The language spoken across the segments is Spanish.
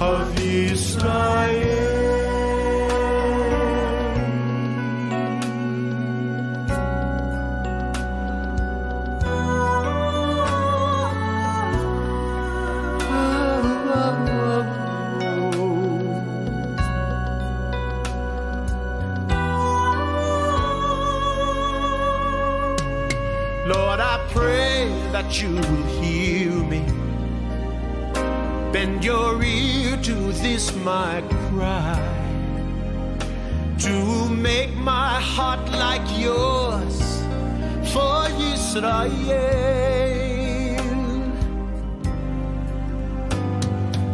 of you. Israel.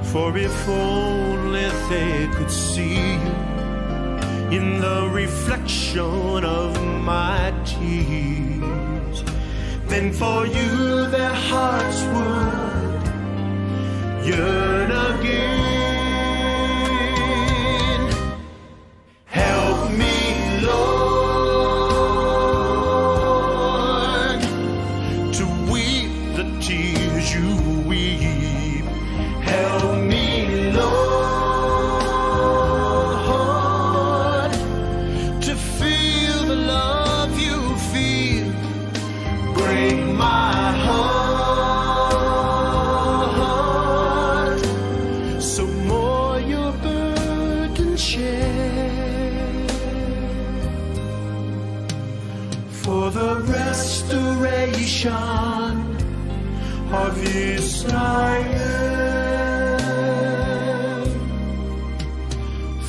For if only they could see you in the reflection of my tears, then for you their hearts would yearn again.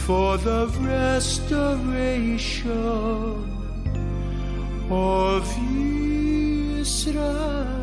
For the restoration of Israel.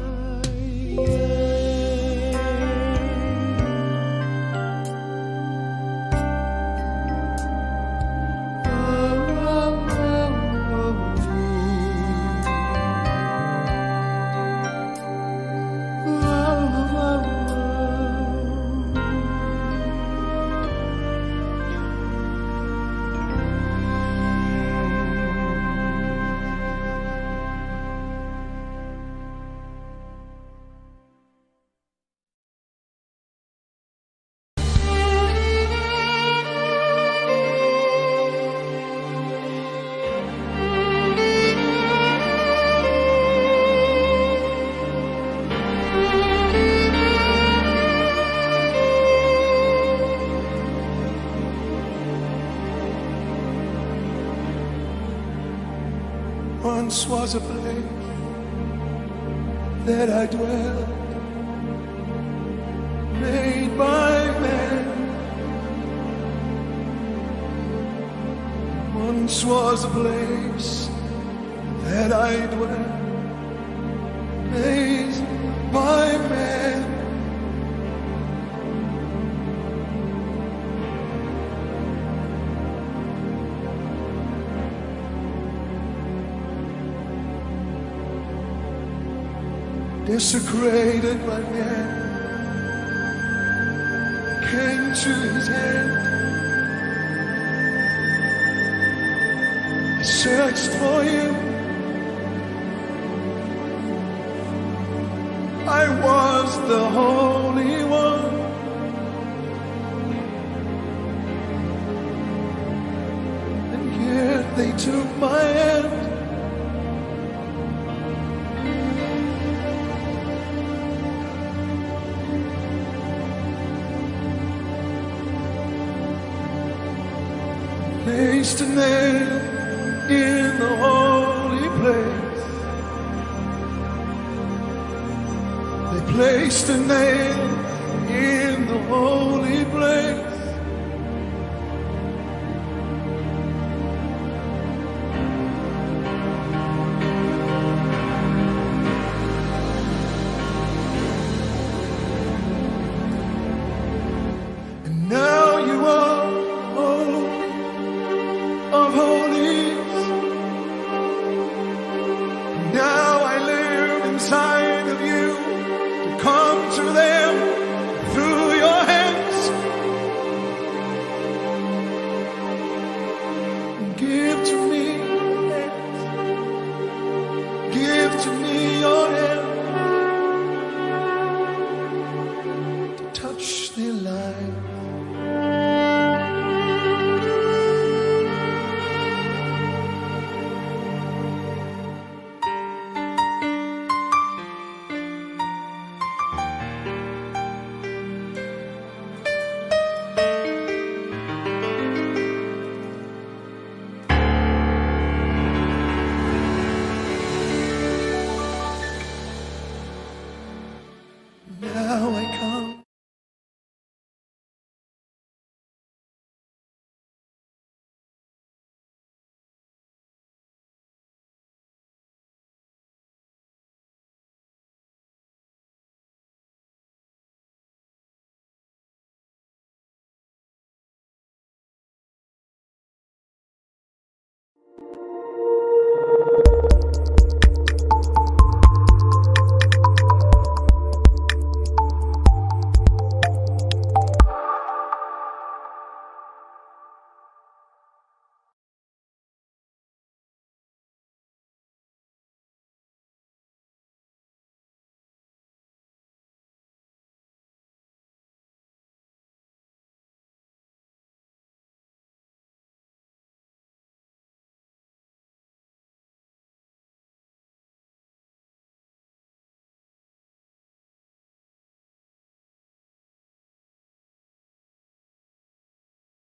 Once was a place that I dwelt, made by man. Once was a place that I dwelt, made by man. Desecrated by man came to his hand. I searched for you. I was the Holy One. And they took my hand. A nail in the holy place. They placed a nail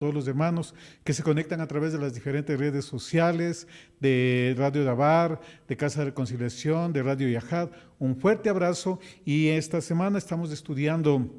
todos los hermanos que se conectan a través de las diferentes redes sociales, de Radio Dabar, de Casa de Reconciliación, de Radio Yahad. Un fuerte abrazo y esta semana estamos estudiando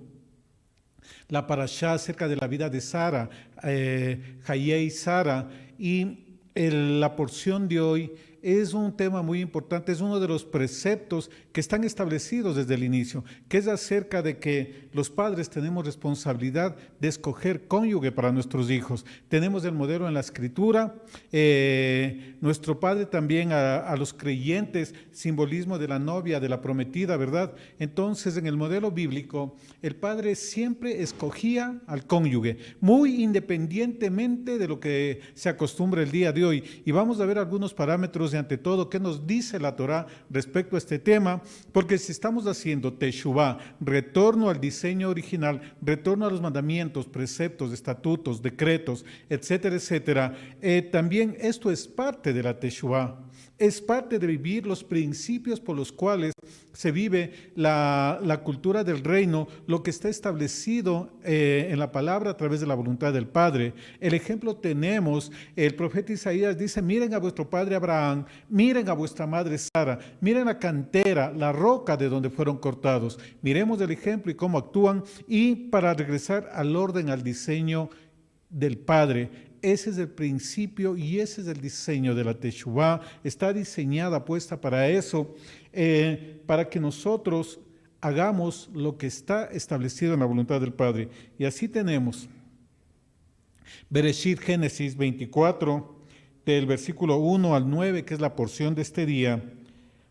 la parashá acerca de la vida de Sara, eh, y Sara, y la porción de hoy es un tema muy importante, es uno de los preceptos que están establecidos desde el inicio, que es acerca de que los padres tenemos responsabilidad de escoger cónyuge para nuestros hijos. Tenemos el modelo en la escritura, eh, nuestro padre también a, a, los creyentes, simbolismo de la novia, de la prometida, ¿verdad? Entonces, en el modelo bíblico, el padre siempre escogía al cónyuge, muy independientemente de lo que se acostumbra el día de hoy. Y vamos a ver algunos parámetros de ante todo qué nos dice la Torah respecto a este tema, porque si estamos haciendo Teshuvah, retorno al diseño original, retorno a los mandamientos, preceptos, estatutos, decretos, etcétera, etcétera, eh, también esto es parte de la Teshuvah es parte de vivir los principios por los cuales se vive la, cultura del reino, lo que está establecido eh, en la palabra a través de la voluntad del Padre. El ejemplo tenemos, el profeta Isaías dice, miren a vuestro padre Abraham, miren a vuestra madre Sara, miren la cantera, la roca de donde fueron cortados. Miremos el ejemplo y cómo actúan y para regresar al orden, al diseño del Padre ese es el principio y ese es el diseño de la Teshuvah. Está diseñada, puesta para eso, eh, para que nosotros hagamos lo que está establecido en la voluntad del Padre. Y así tenemos Bereshit Génesis 24, del versículo 1 al 9, que es la porción de este día,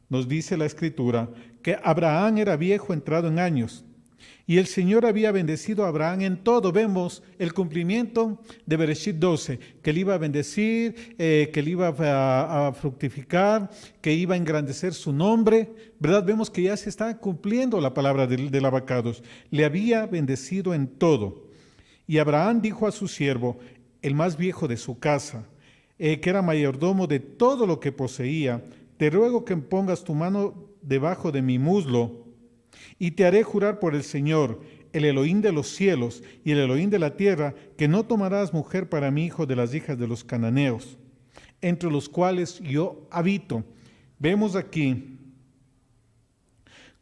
nos dice la escritura que Abraham era viejo entrado en años y el Señor había bendecido a Abraham en todo. Vemos el cumplimiento de Bereshit 12, que le iba a bendecir, eh, que le iba a, fructificar, que iba a engrandecer su nombre. ¿Verdad? Vemos que ya se está cumpliendo la palabra del, abacados. Le había bendecido en todo. Y Abraham dijo a su siervo, el más viejo de su casa, eh, que era mayordomo de todo lo que poseía, te ruego que pongas tu mano debajo de mi muslo y te haré jurar por el Señor, el Elohim de los cielos y el Elohim de la tierra, que no tomarás mujer para mi hijo de las hijas de los cananeos, entre los cuales yo habito. Vemos aquí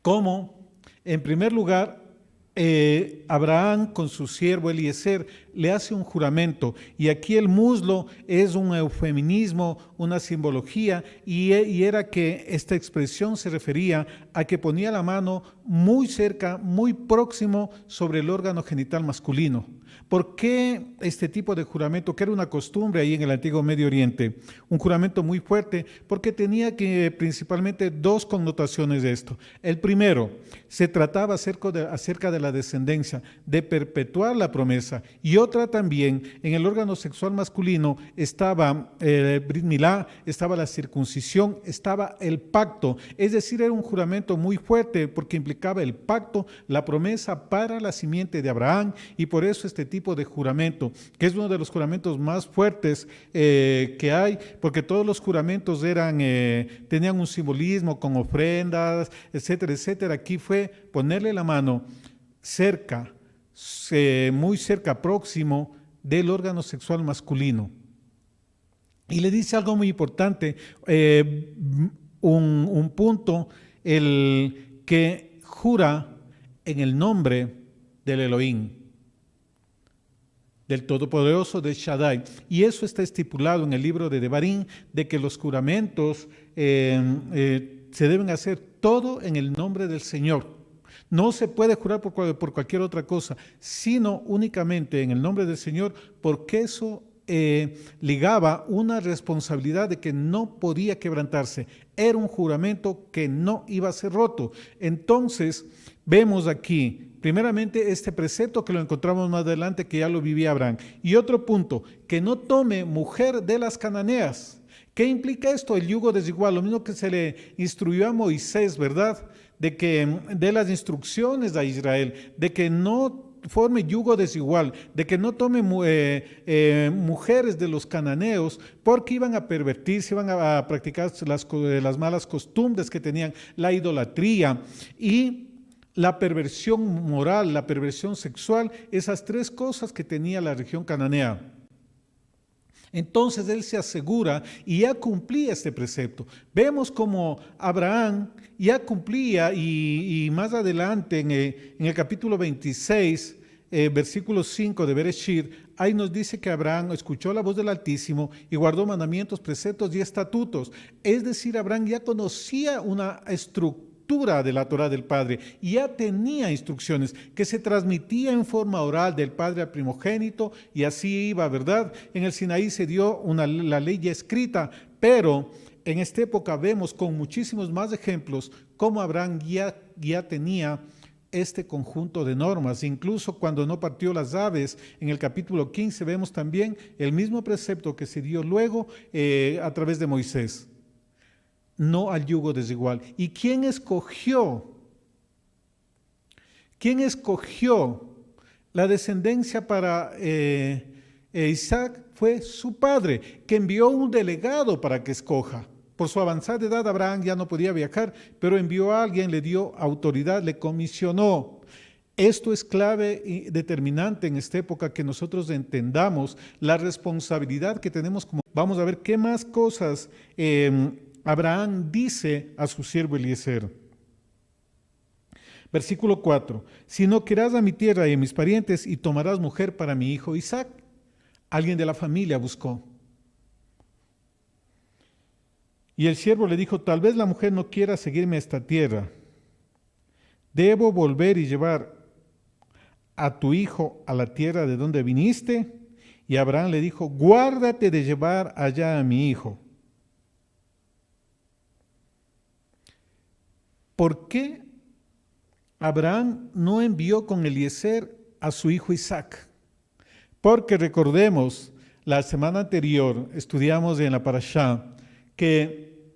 cómo, en primer lugar, eh, Abraham con su siervo Eliezer le hace un juramento y aquí el muslo es un eufeminismo, una simbología y, y, era que esta expresión se refería a que ponía la mano muy cerca, muy próximo sobre el órgano genital masculino. ¿Por qué este tipo de juramento, que era una costumbre ahí en el antiguo Medio Oriente? Un juramento muy fuerte, porque tenía que principalmente dos connotaciones de esto. El primero, se trataba acerca de, la descendencia, de perpetuar la promesa. Y otra también, en el órgano sexual masculino estaba eh, estaba la circuncisión, estaba el pacto. Es decir, era un juramento muy fuerte porque implicaba el pacto, la promesa para la simiente de Abraham. Y por eso este tipo de juramento, que es uno de los juramentos más fuertes eh, que hay, porque todos los juramentos eran, eh, tenían un simbolismo con ofrendas, etcétera, etcétera. Aquí fue ponerle la mano cerca, muy cerca, próximo del órgano sexual masculino. Y le dice algo muy importante, eh, un punto, el que jura en el nombre del Elohim del Todopoderoso de Shaddai. Y eso está estipulado en el libro de Devarim, de que los juramentos eh, eh, se deben hacer todo en el nombre del Señor. No se puede jurar por, cualquier otra cosa, sino únicamente en el nombre del Señor, porque eso eh, ligaba una responsabilidad de que no podía quebrantarse. Era un juramento que no iba a ser roto. Entonces, vemos aquí Primeramente, este precepto que lo encontramos más adelante, que ya lo vivía Abraham. Y otro punto, que no tome mujer de las cananeas. ¿Qué implica esto? El yugo desigual, lo mismo que se le instruyó a Moisés, ¿verdad? De que de las instrucciones a Israel, de que no forme yugo desigual, de que no tome eh, eh, mujeres de los cananeos, porque iban a pervertirse, iban a, practicar las, las malas costumbres que tenían, la idolatría y la perversión moral, la perversión sexual, esas tres cosas que tenía la región cananea. Entonces él se asegura y ya cumplía este precepto. Vemos como Abraham ya cumplía y, más adelante en el, capítulo 26, eh, versículo 5 de Bereshit, ahí nos dice que Abraham escuchó la voz del Altísimo y guardó mandamientos, preceptos y estatutos. Es decir, Abraham ya conocía una estructura de la Torah del Padre y ya tenía instrucciones que se transmitía en forma oral del Padre al primogénito y así iba, ¿verdad? En el Sinaí se dio la ley ya escrita, pero en esta época vemos con muchísimos más ejemplos cómo Abraham ya, ya tenía este conjunto de normas. Incluso cuando no partió las aves, en el capítulo 15 vemos también el mismo precepto que se dio luego eh, a través de Moisés no al yugo desigual. ¿Y quién escogió? ¿Quién escogió la descendencia para eh, eh, Isaac? Fue su padre, que envió un delegado para que escoja. Por su avanzada edad, Abraham ya no podía viajar, pero envió a alguien, le dio autoridad, le comisionó. Esto es clave y determinante en esta época que nosotros entendamos la responsabilidad que tenemos como... Vamos a ver qué más cosas em, Abraham dice a su siervo Eliezer, versículo 4, si no querrás a mi tierra y a mis parientes y tomarás mujer para mi hijo Isaac, alguien de la familia buscó. Y el siervo le dijo, tal vez la mujer no quiera seguirme a esta tierra. ¿Debo volver y llevar a tu hijo a la tierra de donde viniste? Y Abraham le dijo, guárdate de llevar allá a mi hijo ¿por qué Abraham no envió con Eliezer a su hijo Isaac? Porque recordemos, la semana anterior estudiamos en la parashá que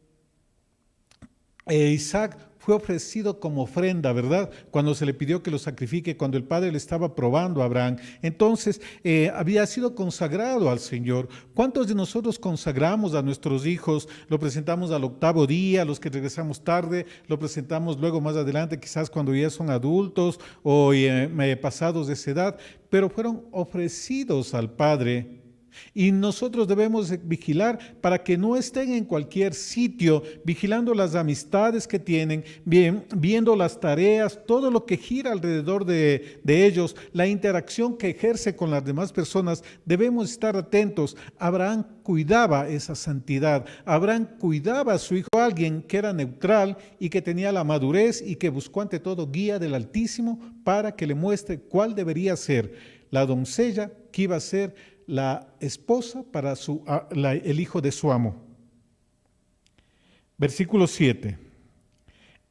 eh, Isaac fue ofrecido como ofrenda, ¿verdad? Cuando se le pidió que lo sacrifique, cuando el Padre le estaba probando a Abraham. Entonces, eh, había sido consagrado al Señor. ¿Cuántos de nosotros consagramos a nuestros hijos? Lo presentamos al octavo día, los que regresamos tarde, lo presentamos luego más adelante, quizás cuando ya son adultos o eh, pasados de esa edad, pero fueron ofrecidos al Padre y nosotros debemos vigilar para que no estén en cualquier sitio, vigilando las amistades que tienen, bien, viendo las tareas, todo lo que gira alrededor de, de ellos, la interacción que ejerce con las demás personas. Debemos estar atentos. Abraham cuidaba esa santidad. Abraham cuidaba a su hijo, alguien que era neutral y que tenía la madurez y que buscó ante todo guía del Altísimo para que le muestre cuál debería ser la doncella que iba a ser la esposa para su, el hijo de su amo. Versículo 7.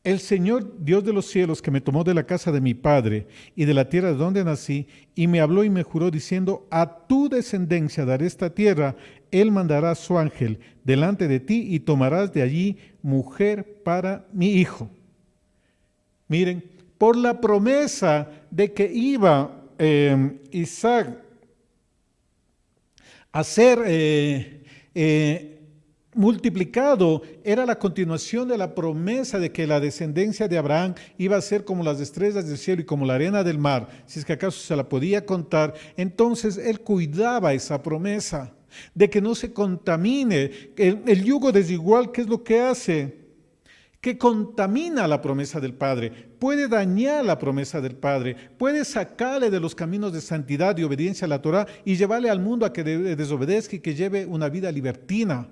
El Señor Dios de los cielos que me tomó de la casa de mi padre y de la tierra de donde nací, y me habló y me juró diciendo, a tu descendencia daré esta tierra, él mandará su ángel delante de ti y tomarás de allí mujer para mi hijo. Miren, por la promesa de que iba eh, Isaac a ser eh, eh, multiplicado era la continuación de la promesa de que la descendencia de Abraham iba a ser como las estrellas del cielo y como la arena del mar, si es que acaso se la podía contar. Entonces él cuidaba esa promesa de que no se contamine. El, el yugo desigual, ¿qué es lo que hace? Que contamina la promesa del Padre, puede dañar la promesa del Padre, puede sacarle de los caminos de santidad y obediencia a la Torah y llevarle al mundo a que desobedezca y que lleve una vida libertina.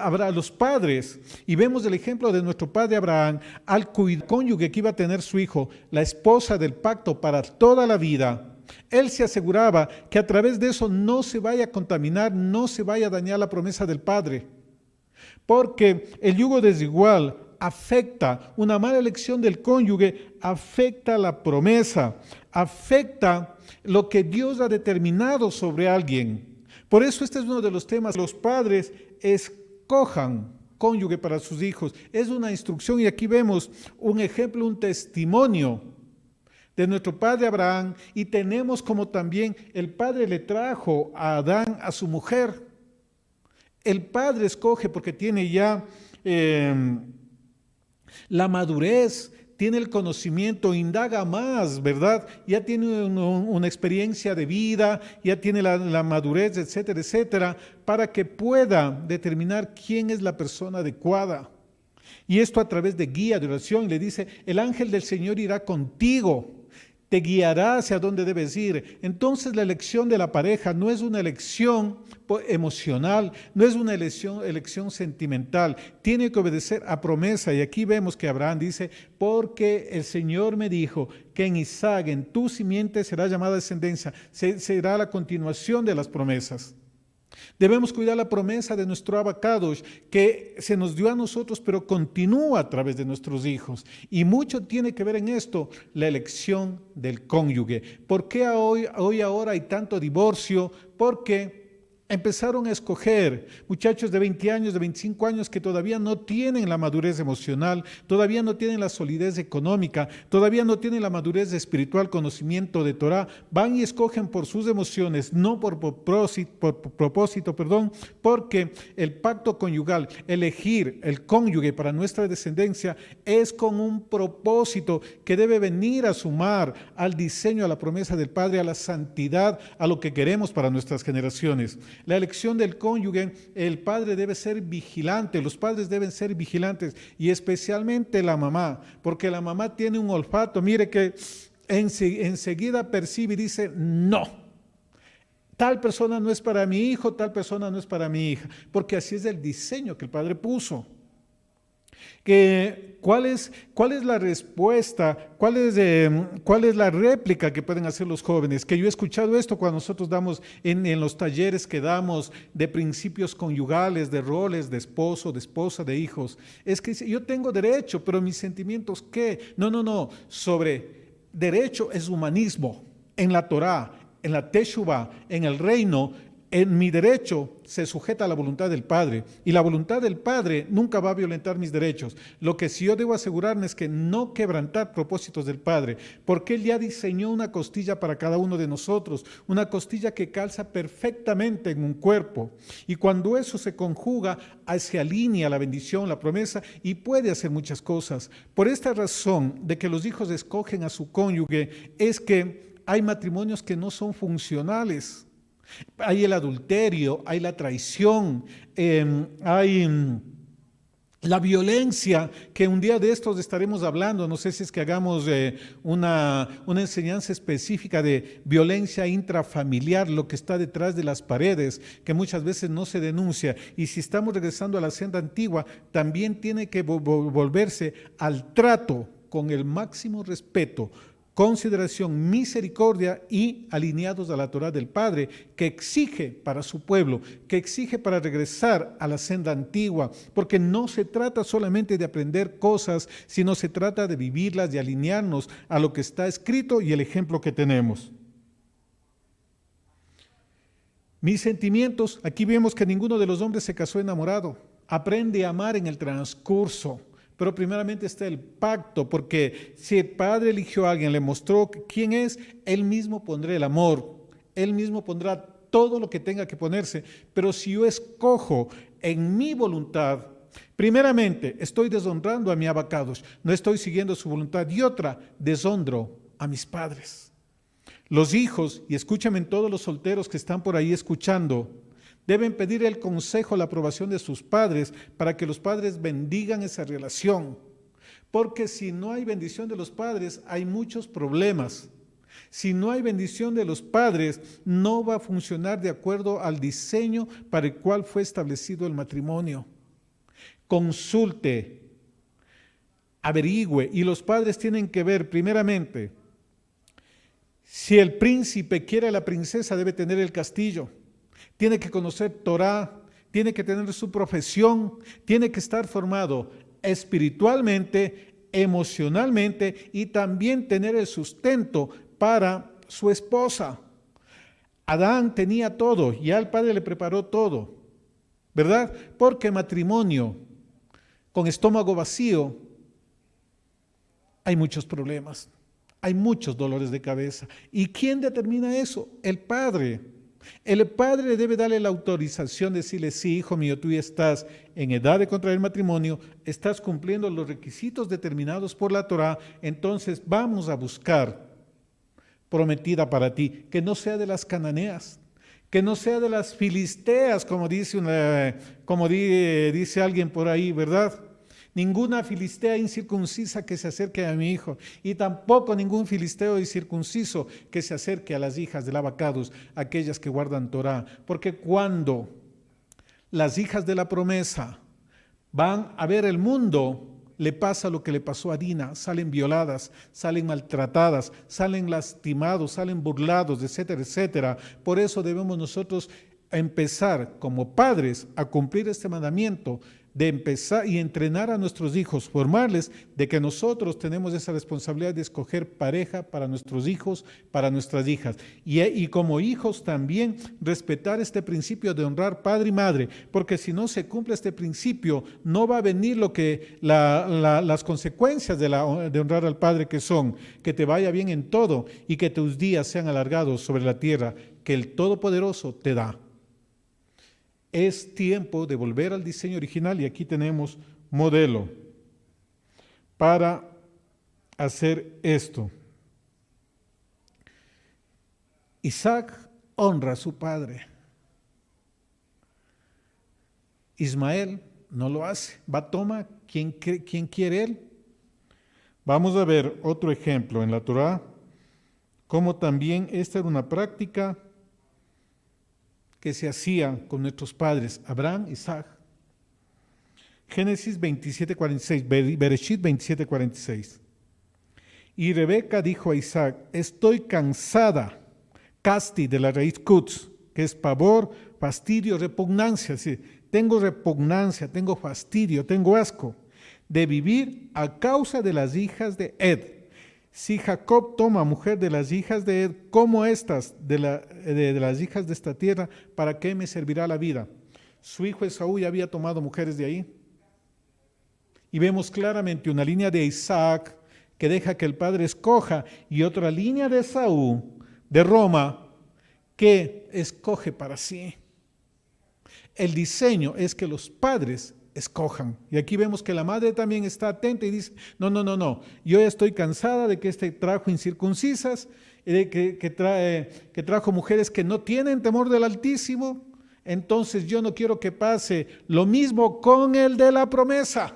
Habrá los padres, y vemos el ejemplo de nuestro padre Abraham, al cónyuge que iba a tener su hijo, la esposa del pacto para toda la vida. Él se aseguraba que a través de eso no se vaya a contaminar, no se vaya a dañar la promesa del Padre. Porque el yugo desigual afecta, una mala elección del cónyuge afecta la promesa, afecta lo que Dios ha determinado sobre alguien. Por eso este es uno de los temas. Los padres escojan cónyuge para sus hijos. Es una instrucción y aquí vemos un ejemplo, un testimonio de nuestro padre Abraham y tenemos como también el padre le trajo a Adán a su mujer. El padre escoge porque tiene ya em, la madurez, tiene el conocimiento, indaga más, ¿verdad? Ya tiene una experiencia de vida, ya tiene la, la madurez, etcétera, etcétera, para que pueda determinar quién es la persona adecuada. Y esto a través de guía, de oración, le dice, el ángel del Señor irá contigo te guiará hacia dónde debes ir. Entonces la elección de la pareja no es una elección emocional, no es una elección, elección sentimental, tiene que obedecer a promesa. Y aquí vemos que Abraham dice, porque el Señor me dijo que en Isaac, en tu simiente será llamada descendencia, será la continuación de las promesas. Debemos cuidar la promesa de nuestro abacados que se nos dio a nosotros, pero continúa a través de nuestros hijos. Y mucho tiene que ver en esto la elección del cónyuge. ¿Por qué hoy, hoy ahora hay tanto divorcio? Porque empezaron a escoger muchachos de 20 años, de 25 años que todavía no tienen la madurez emocional, todavía no tienen la solidez económica, todavía no tienen la madurez espiritual, conocimiento de Torah, van y escogen por sus emociones, no por propósito, por propósito, perdón, porque el pacto conyugal, elegir el cónyuge para nuestra descendencia es con un propósito que debe venir a sumar al diseño, a la promesa del Padre, a la santidad, a lo que queremos para nuestras generaciones. La elección del cónyuge, el padre debe ser vigilante, los padres deben ser vigilantes y especialmente la mamá, porque la mamá tiene un olfato, mire que enseguida percibe y dice, no, tal persona no es para mi hijo, tal persona no es para mi hija, porque así es el diseño que el padre puso que cuál es, cuál es la respuesta, cuál es, em, cuál es la réplica que pueden hacer los jóvenes. Que yo he escuchado esto cuando nosotros damos en, en los talleres que damos de principios conyugales, de roles de esposo, de esposa, de hijos. Es que yo tengo derecho, pero mis sentimientos, ¿qué? No, no, no. Sobre derecho es humanismo. En la Torah, en la Teshuvah, en el reino, en mi derecho se sujeta a la voluntad del Padre y la voluntad del Padre nunca va a violentar mis derechos. Lo que sí yo debo asegurarme es que no quebrantar propósitos del Padre, porque Él ya diseñó una costilla para cada uno de nosotros, una costilla que calza perfectamente en un cuerpo. Y cuando eso se conjuga, se alinea la bendición, la promesa y puede hacer muchas cosas. Por esta razón de que los hijos escogen a su cónyuge es que hay matrimonios que no son funcionales hay el adulterio, hay la traición, em, hay em, la violencia, que un día de estos estaremos hablando, no sé si es que hagamos eh, una, una, enseñanza específica de violencia intrafamiliar, lo que está detrás de las paredes, que muchas veces no se denuncia. Y si estamos regresando a la senda antigua, también tiene que volverse al trato con el máximo respeto, consideración, misericordia y alineados a la Torah del Padre, que exige para su pueblo, que exige para regresar a la senda antigua, porque no se trata solamente de aprender cosas, sino se trata de vivirlas, de alinearnos a lo que está escrito y el ejemplo que tenemos. Mis sentimientos, aquí vemos que ninguno de los hombres se casó enamorado, aprende a amar en el transcurso pero primeramente está el pacto, porque si el Padre eligió a alguien, le mostró quién es, Él mismo pondrá el amor, Él mismo pondrá todo lo que tenga que ponerse. Pero si yo escojo en mi voluntad, primeramente estoy deshonrando a mi abacados, no estoy siguiendo su voluntad, y otra, deshonro a mis padres. Los hijos, y escúchame todos los solteros que están por ahí escuchando, Deben pedir el consejo, la aprobación de sus padres para que los padres bendigan esa relación. Porque si no hay bendición de los padres, hay muchos problemas. Si no hay bendición de los padres, no va a funcionar de acuerdo al diseño para el cual fue establecido el matrimonio. Consulte, averigüe, y los padres tienen que ver primeramente, si el príncipe quiere a la princesa, debe tener el castillo tiene que conocer Torah, tiene que tener su profesión, tiene que estar formado espiritualmente, emocionalmente y también tener el sustento para su esposa. Adán tenía todo, ya el Padre le preparó todo, ¿verdad? Porque matrimonio con estómago vacío hay muchos problemas, hay muchos dolores de cabeza. ¿Y quién determina eso? El Padre. El padre debe darle la autorización, decirle, sí, hijo mío, tú ya estás en edad de contraer matrimonio, estás cumpliendo los requisitos determinados por la Torah, entonces vamos a buscar prometida para ti, que no sea de las cananeas, que no sea de las filisteas, como dice, como dice alguien por ahí, ¿verdad? Ninguna filistea incircuncisa que se acerque a mi hijo, y tampoco ningún filisteo incircunciso que se acerque a las hijas del abacados, aquellas que guardan Torah. Porque cuando las hijas de la promesa van a ver el mundo, le pasa lo que le pasó a Dina, salen violadas, salen maltratadas, salen lastimados, salen burlados, etcétera, etcétera. Por eso debemos nosotros empezar como padres a cumplir este mandamiento de empezar y entrenar a nuestros hijos, formarles de que nosotros tenemos esa responsabilidad de escoger pareja para nuestros hijos, para nuestras hijas. Y, como hijos también respetar este principio de honrar padre y madre, porque si no se cumple este principio, no va a venir lo que las consecuencias de, de honrar al padre que son, que te vaya bien en todo y que tus días sean alargados sobre la tierra que el Todopoderoso te da. Es tiempo de volver al diseño original y aquí tenemos modelo para hacer esto. Isaac honra a su padre. Ismael no lo hace. Va, toma quien, quien quiere él. Vamos a ver otro ejemplo en la Torah, como también esta era una práctica que se hacía con nuestros padres, Abraham, Isaac. Génesis 27, 46, Bereshit 27, 46. Y Rebeca dijo a Isaac, estoy cansada, casti de la raíz kutz, que es pavor, fastidio, repugnancia. Sí, tengo repugnancia, tengo fastidio, tengo asco de vivir a causa de las hijas de Ed si Jacob toma mujer de las hijas de Ed, como estas de, las hijas de esta tierra, ¿para qué me servirá la vida? Su hijo Esaú ya había tomado mujeres de ahí. Y vemos claramente una línea de Isaac que deja que el padre escoja y otra línea de Esaú, de Roma, que escoge para sí. El diseño es que los padres escojan. Y aquí vemos que la madre también está atenta y dice, no, no, no, no, yo ya estoy cansada de que este trajo incircuncisas, de que, que, trae, que trajo mujeres que no tienen temor del Altísimo, entonces yo no quiero que pase lo mismo con el de la promesa.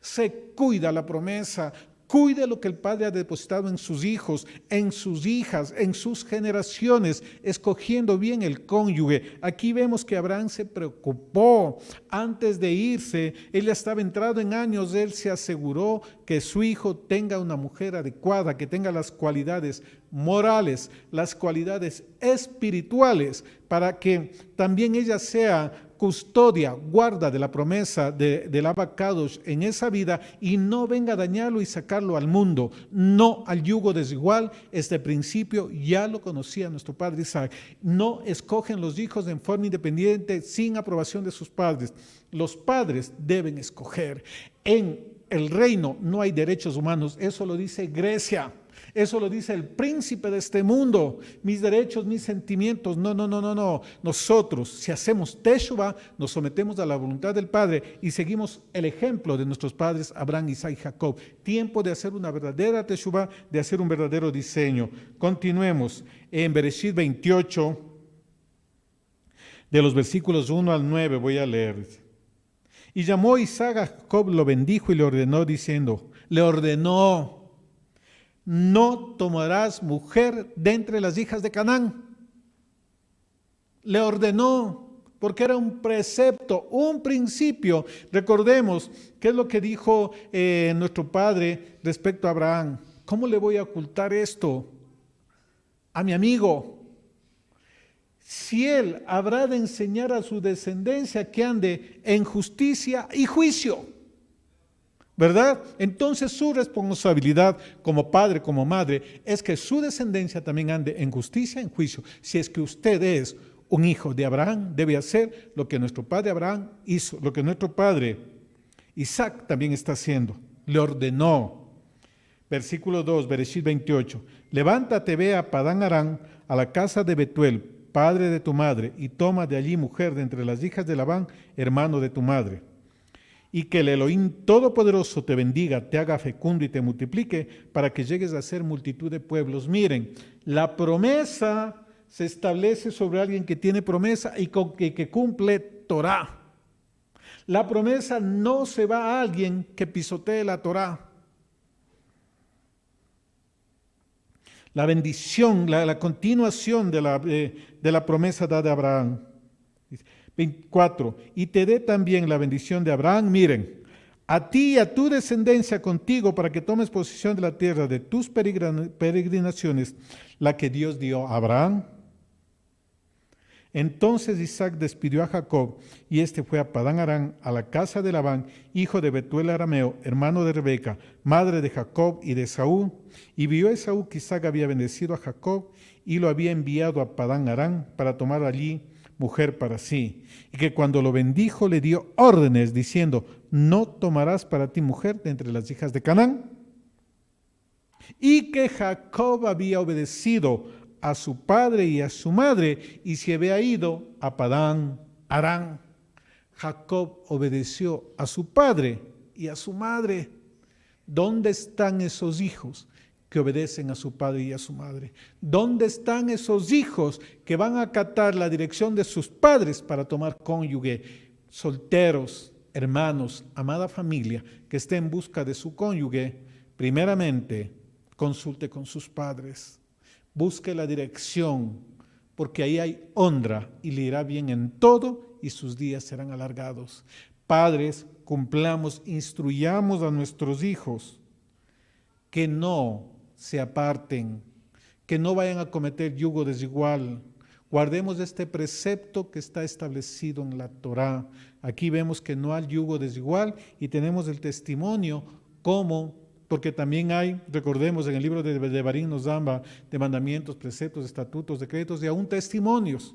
Se cuida la promesa, Cuide lo que el Padre ha depositado en sus hijos, en sus hijas, en sus generaciones, escogiendo bien el cónyuge. Aquí vemos que Abraham se preocupó antes de irse. Él estaba entrado en años, él se aseguró que su hijo tenga una mujer adecuada, que tenga las cualidades morales, las cualidades espirituales, para que también ella sea custodia, guarda de la promesa de, del abacados en esa vida y no venga a dañarlo y sacarlo al mundo, no al yugo desigual. Este principio ya lo conocía nuestro padre Isaac. No escogen los hijos en forma independiente sin aprobación de sus padres. Los padres deben escoger. En el reino no hay derechos humanos, eso lo dice Grecia. Eso lo dice el príncipe de este mundo. Mis derechos, mis sentimientos. No, no, no, no, no. Nosotros, si hacemos Teshuvah, nos sometemos a la voluntad del Padre y seguimos el ejemplo de nuestros padres Abraham, Isaac y Jacob. Tiempo de hacer una verdadera Teshuvah, de hacer un verdadero diseño. Continuemos en Bereshit 28, de los versículos 1 al 9, voy a leer. Y llamó Isaac a Jacob, lo bendijo y le ordenó diciendo, le ordenó, no tomarás mujer de entre las hijas de Canaán. Le ordenó, porque era un precepto, un principio. Recordemos qué es lo que dijo eh, nuestro padre respecto a Abraham. ¿Cómo le voy a ocultar esto a mi amigo? Si él habrá de enseñar a su descendencia que ande en justicia y juicio. ¿Verdad? Entonces su responsabilidad como padre, como madre, es que su descendencia también ande en justicia, en juicio. Si es que usted es un hijo de Abraham, debe hacer lo que nuestro padre Abraham hizo, lo que nuestro padre Isaac también está haciendo. Le ordenó. Versículo 2, Bereshit 28. Levántate, ve a Padán Arán, a la casa de Betuel, padre de tu madre, y toma de allí mujer de entre las hijas de Labán, hermano de tu madre. Y que el Elohim Todopoderoso te bendiga, te haga fecundo y te multiplique, para que llegues a ser multitud de pueblos. Miren, la promesa se establece sobre alguien que tiene promesa y que, cumple Torah. La promesa no se va a alguien que pisotee la Torah. La bendición, la, continuación de la, de la promesa dada a Abraham. 24. Y te dé también la bendición de Abraham. Miren, a ti y a tu descendencia contigo para que tomes posesión de la tierra de tus peregrinaciones, la que Dios dio a Abraham, entonces Isaac despidió a Jacob y éste fue a Padán Arán, a la casa de Labán, hijo de Betuel Arameo, hermano de Rebeca, madre de Jacob y de Saúl. Y vio Esaú que Isaac había bendecido a Jacob y lo había enviado a Padán Arán para tomar allí mujer para sí. Y que cuando lo bendijo le dio órdenes diciendo, no tomarás para ti mujer de entre las hijas de Canaán. Y que Jacob había obedecido a su padre y a su madre y se había ido a Padán Arán. Jacob obedeció a su padre y a su madre. ¿Dónde están esos hijos que obedecen a su padre y a su madre? ¿Dónde están esos hijos que van a acatar la dirección de sus padres para tomar cónyuge? Solteros, hermanos, amada familia, que esté en busca de su cónyuge, primeramente consulte con sus padres busque la dirección, porque ahí hay honra y le irá bien en todo y sus días serán alargados. Padres, cumplamos, instruyamos a nuestros hijos que no se aparten, que no vayan a cometer yugo desigual. Guardemos este precepto que está establecido en la Torá. Aquí vemos que no hay yugo desigual y tenemos el testimonio como porque también hay, recordemos, en el libro de Devarim nos damba de mandamientos, preceptos, estatutos, decretos y aún testimonios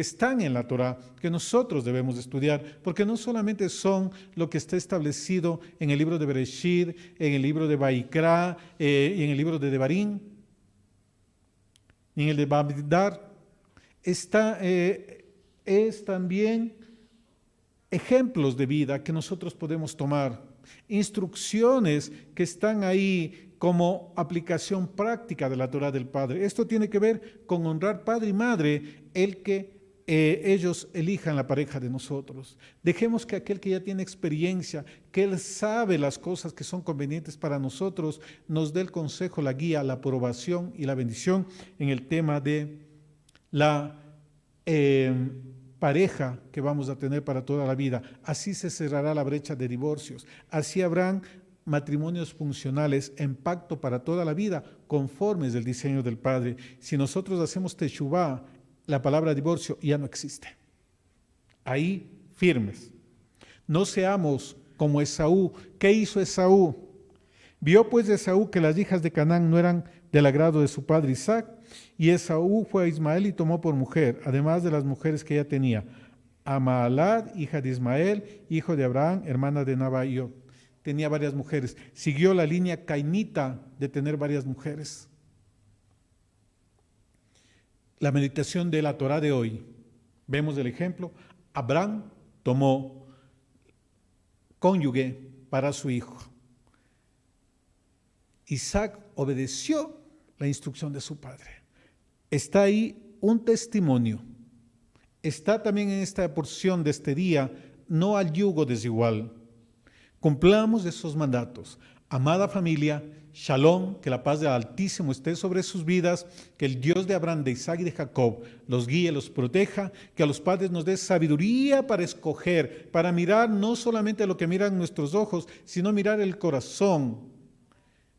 que están en la Torah, que nosotros debemos estudiar, porque no solamente son lo que está establecido en el libro de Bereshit, en el libro de Baikra eh, y en el libro de Devarim, y en el de Babdar, está, eh, es también ejemplos de vida que nosotros podemos tomar instrucciones que están ahí como aplicación práctica de la Torah del Padre. Esto tiene que ver con honrar padre y madre, el que eh, ellos elijan la pareja de nosotros. Dejemos que aquel que ya tiene experiencia, que él sabe las cosas que son convenientes para nosotros, nos dé el consejo, la guía, la aprobación y la bendición en el tema de la... Eh, pareja que vamos a tener para toda la vida. Así se cerrará la brecha de divorcios. Así habrán matrimonios funcionales en pacto para toda la vida, conformes del diseño del Padre. Si nosotros hacemos teshuvah, la palabra divorcio ya no existe. Ahí firmes. No seamos como Esaú. ¿Qué hizo Esaú? Vio pues Esaú que las hijas de Canaán no eran del agrado de su padre Isaac y Esaú fue a Ismael y tomó por mujer, además de las mujeres que ella tenía, a Maalad, hija de Ismael, hijo de Abraham, hermana de Nabaiot. Tenía varias mujeres. Siguió la línea cainita de tener varias mujeres. La meditación de la Torah de hoy. Vemos el ejemplo. Abraham tomó cónyuge para su hijo. Isaac obedeció la instrucción de su padre está ahí un testimonio. Está también en esta porción de este día, no al yugo desigual. Cumplamos esos mandatos. Amada familia, Shalom, que la paz del Altísimo esté sobre sus vidas, que el Dios de Abraham, de Isaac y de Jacob los guíe, los proteja, que a los padres nos dé sabiduría para escoger, para mirar no solamente lo que miran nuestros ojos, sino mirar el corazón,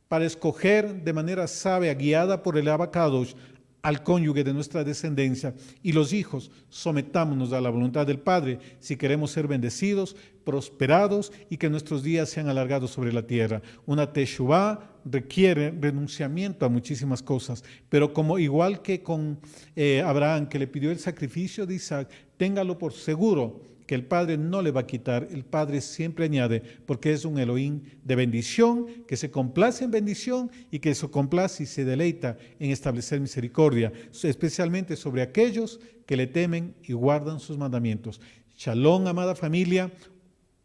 para escoger de manera sabia, guiada por el abacados, al cónyuge de nuestra descendencia y los hijos, sometámonos a la voluntad del Padre si queremos ser bendecidos, prosperados y que nuestros días sean alargados sobre la tierra. Una teshuvah requiere renunciamiento a muchísimas cosas, pero como igual que con eh, Abraham que le pidió el sacrificio de Isaac, téngalo por seguro que el Padre no le va a quitar, el Padre siempre añade, porque es un Elohim de bendición, que se complace en bendición y que se complace y se deleita en establecer misericordia, especialmente sobre aquellos que le temen y guardan sus mandamientos. Shalom, amada familia.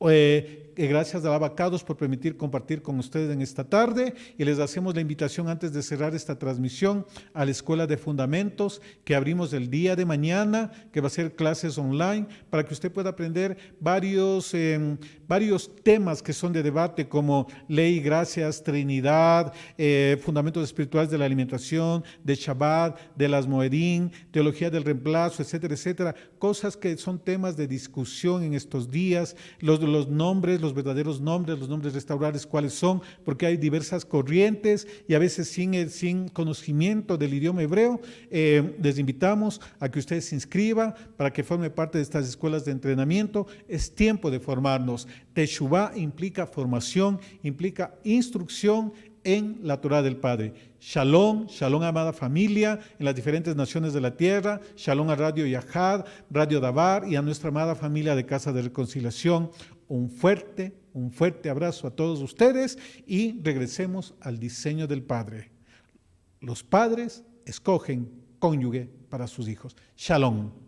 Eh, gracias a Abacados por permitir compartir con ustedes en esta tarde y les hacemos la invitación antes de cerrar esta transmisión a la Escuela de Fundamentos que abrimos el día de mañana, que va a ser clases online, para que usted pueda aprender varios, em, varios temas que son de debate como ley, gracias, Trinidad, eh, fundamentos espirituales de la alimentación, de Shabbat, de las Moedín, teología del reemplazo, etcétera, etcétera, cosas que son temas de discusión en estos días, los, los nombres, los verdaderos nombres, los nombres restaurables, cuáles son, porque hay diversas corrientes y a veces sin, sin conocimiento del idioma hebreo. Eh, les invitamos a que ustedes se inscriban para que forme parte de estas escuelas de entrenamiento. Es tiempo de formarnos. Teshuvah implica formación, implica instrucción en la Torah del Padre. Shalom, shalom amada familia en las diferentes naciones de la tierra, shalom a Radio Yahad, Radio Dabar y a nuestra amada familia de Casa de Reconciliación. Un fuerte, un fuerte abrazo a todos ustedes y regresemos al diseño del Padre. Los padres escogen cónyuge para sus hijos. Shalom.